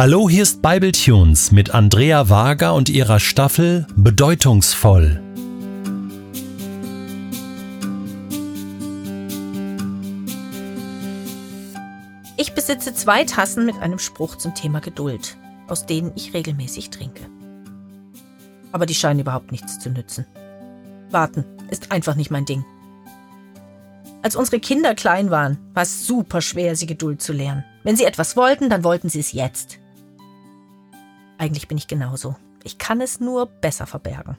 Hallo, hier ist Bibletunes mit Andrea Wager und ihrer Staffel Bedeutungsvoll. Ich besitze zwei Tassen mit einem Spruch zum Thema Geduld, aus denen ich regelmäßig trinke. Aber die scheinen überhaupt nichts zu nützen. Warten ist einfach nicht mein Ding. Als unsere Kinder klein waren, war es super schwer, sie Geduld zu lernen. Wenn sie etwas wollten, dann wollten sie es jetzt. Eigentlich bin ich genauso. Ich kann es nur besser verbergen.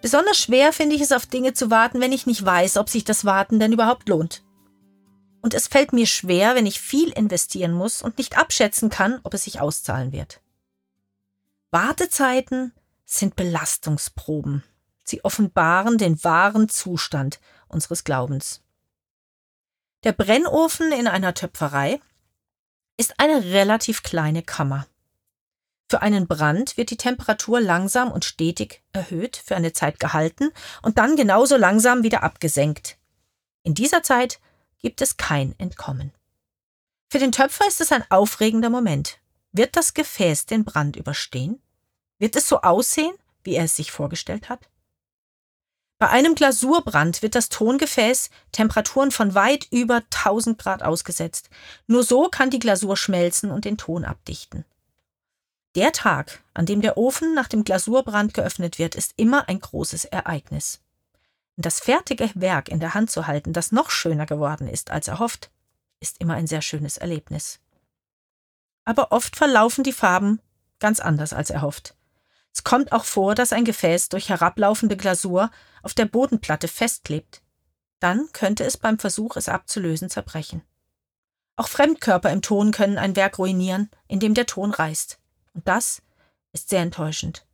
Besonders schwer finde ich es, auf Dinge zu warten, wenn ich nicht weiß, ob sich das Warten denn überhaupt lohnt. Und es fällt mir schwer, wenn ich viel investieren muss und nicht abschätzen kann, ob es sich auszahlen wird. Wartezeiten sind Belastungsproben. Sie offenbaren den wahren Zustand unseres Glaubens. Der Brennofen in einer Töpferei ist eine relativ kleine Kammer. Für einen Brand wird die Temperatur langsam und stetig erhöht, für eine Zeit gehalten und dann genauso langsam wieder abgesenkt. In dieser Zeit gibt es kein Entkommen. Für den Töpfer ist es ein aufregender Moment. Wird das Gefäß den Brand überstehen? Wird es so aussehen, wie er es sich vorgestellt hat? Bei einem Glasurbrand wird das Tongefäß Temperaturen von weit über 1000 Grad ausgesetzt. Nur so kann die Glasur schmelzen und den Ton abdichten. Der Tag, an dem der Ofen nach dem Glasurbrand geöffnet wird, ist immer ein großes Ereignis. Das fertige Werk in der Hand zu halten, das noch schöner geworden ist als erhofft, ist immer ein sehr schönes Erlebnis. Aber oft verlaufen die Farben ganz anders als erhofft. Es kommt auch vor, dass ein Gefäß durch herablaufende Glasur auf der Bodenplatte festklebt. Dann könnte es beim Versuch, es abzulösen, zerbrechen. Auch Fremdkörper im Ton können ein Werk ruinieren, indem der Ton reißt. Und das ist sehr enttäuschend.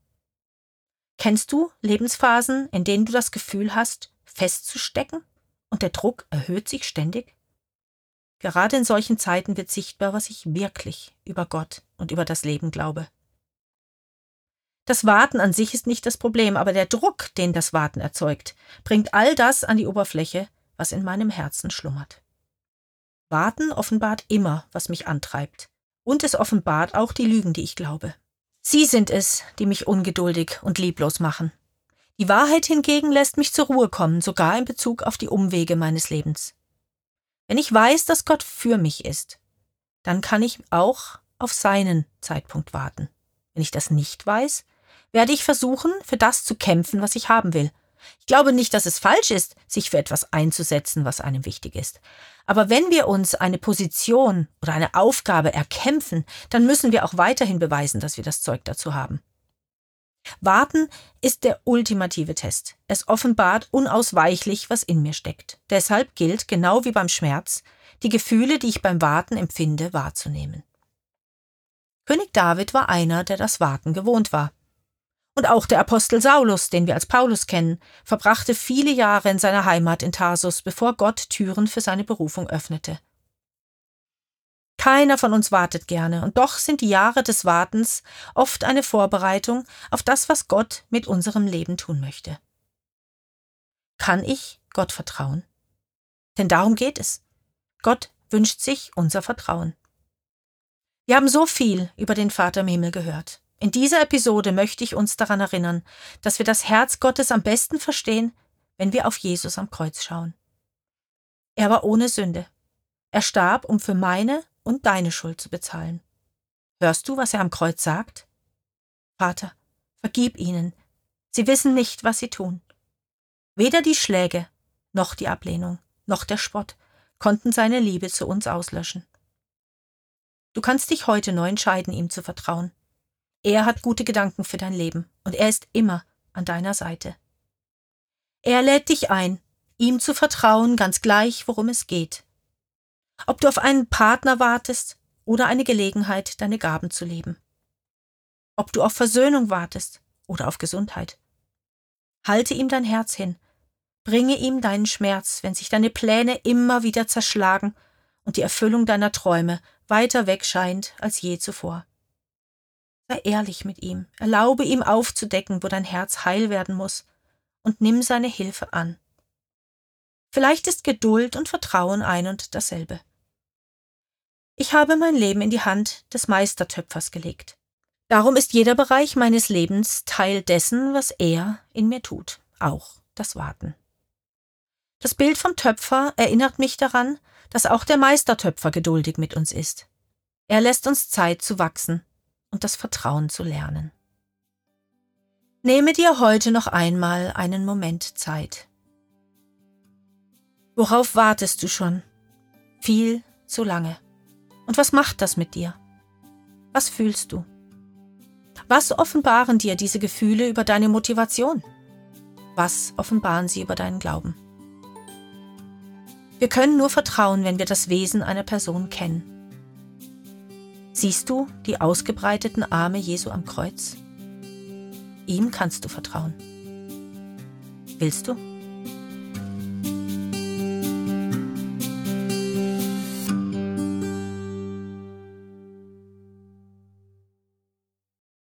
Kennst du Lebensphasen, in denen du das Gefühl hast, festzustecken und der Druck erhöht sich ständig? Gerade in solchen Zeiten wird sichtbar, was ich wirklich über Gott und über das Leben glaube. Das Warten an sich ist nicht das Problem, aber der Druck, den das Warten erzeugt, bringt all das an die Oberfläche, was in meinem Herzen schlummert. Warten offenbart immer, was mich antreibt, und es offenbart auch die Lügen, die ich glaube. Sie sind es, die mich ungeduldig und lieblos machen. Die Wahrheit hingegen lässt mich zur Ruhe kommen, sogar in Bezug auf die Umwege meines Lebens. Wenn ich weiß, dass Gott für mich ist, dann kann ich auch auf seinen Zeitpunkt warten. Wenn ich das nicht weiß, werde ich versuchen, für das zu kämpfen, was ich haben will. Ich glaube nicht, dass es falsch ist, sich für etwas einzusetzen, was einem wichtig ist. Aber wenn wir uns eine Position oder eine Aufgabe erkämpfen, dann müssen wir auch weiterhin beweisen, dass wir das Zeug dazu haben. Warten ist der ultimative Test. Es offenbart unausweichlich, was in mir steckt. Deshalb gilt, genau wie beim Schmerz, die Gefühle, die ich beim Warten empfinde, wahrzunehmen. König David war einer, der das Warten gewohnt war. Und auch der Apostel Saulus, den wir als Paulus kennen, verbrachte viele Jahre in seiner Heimat in Tarsus, bevor Gott Türen für seine Berufung öffnete. Keiner von uns wartet gerne, und doch sind die Jahre des Wartens oft eine Vorbereitung auf das, was Gott mit unserem Leben tun möchte. Kann ich Gott vertrauen? Denn darum geht es. Gott wünscht sich unser Vertrauen. Wir haben so viel über den Vater im Himmel gehört. In dieser Episode möchte ich uns daran erinnern, dass wir das Herz Gottes am besten verstehen, wenn wir auf Jesus am Kreuz schauen. Er war ohne Sünde. Er starb, um für meine und deine Schuld zu bezahlen. Hörst du, was er am Kreuz sagt? Vater, vergib ihnen. Sie wissen nicht, was sie tun. Weder die Schläge, noch die Ablehnung, noch der Spott konnten seine Liebe zu uns auslöschen. Du kannst dich heute neu entscheiden, ihm zu vertrauen. Er hat gute Gedanken für dein Leben und er ist immer an deiner Seite. Er lädt dich ein, ihm zu vertrauen, ganz gleich, worum es geht. Ob du auf einen Partner wartest oder eine Gelegenheit, deine Gaben zu leben. Ob du auf Versöhnung wartest oder auf Gesundheit. Halte ihm dein Herz hin, bringe ihm deinen Schmerz, wenn sich deine Pläne immer wieder zerschlagen und die Erfüllung deiner Träume weiter weg scheint als je zuvor. Sei ehrlich mit ihm, erlaube ihm aufzudecken, wo dein Herz heil werden muss, und nimm seine Hilfe an. Vielleicht ist Geduld und Vertrauen ein und dasselbe. Ich habe mein Leben in die Hand des Meistertöpfers gelegt. Darum ist jeder Bereich meines Lebens Teil dessen, was er in mir tut, auch das Warten. Das Bild vom Töpfer erinnert mich daran, dass auch der Meistertöpfer geduldig mit uns ist. Er lässt uns Zeit zu wachsen und das Vertrauen zu lernen. Nehme dir heute noch einmal einen Moment Zeit. Worauf wartest du schon? Viel zu lange. Und was macht das mit dir? Was fühlst du? Was offenbaren dir diese Gefühle über deine Motivation? Was offenbaren sie über deinen Glauben? Wir können nur vertrauen, wenn wir das Wesen einer Person kennen. Siehst du die ausgebreiteten Arme Jesu am Kreuz? Ihm kannst du vertrauen. Willst du?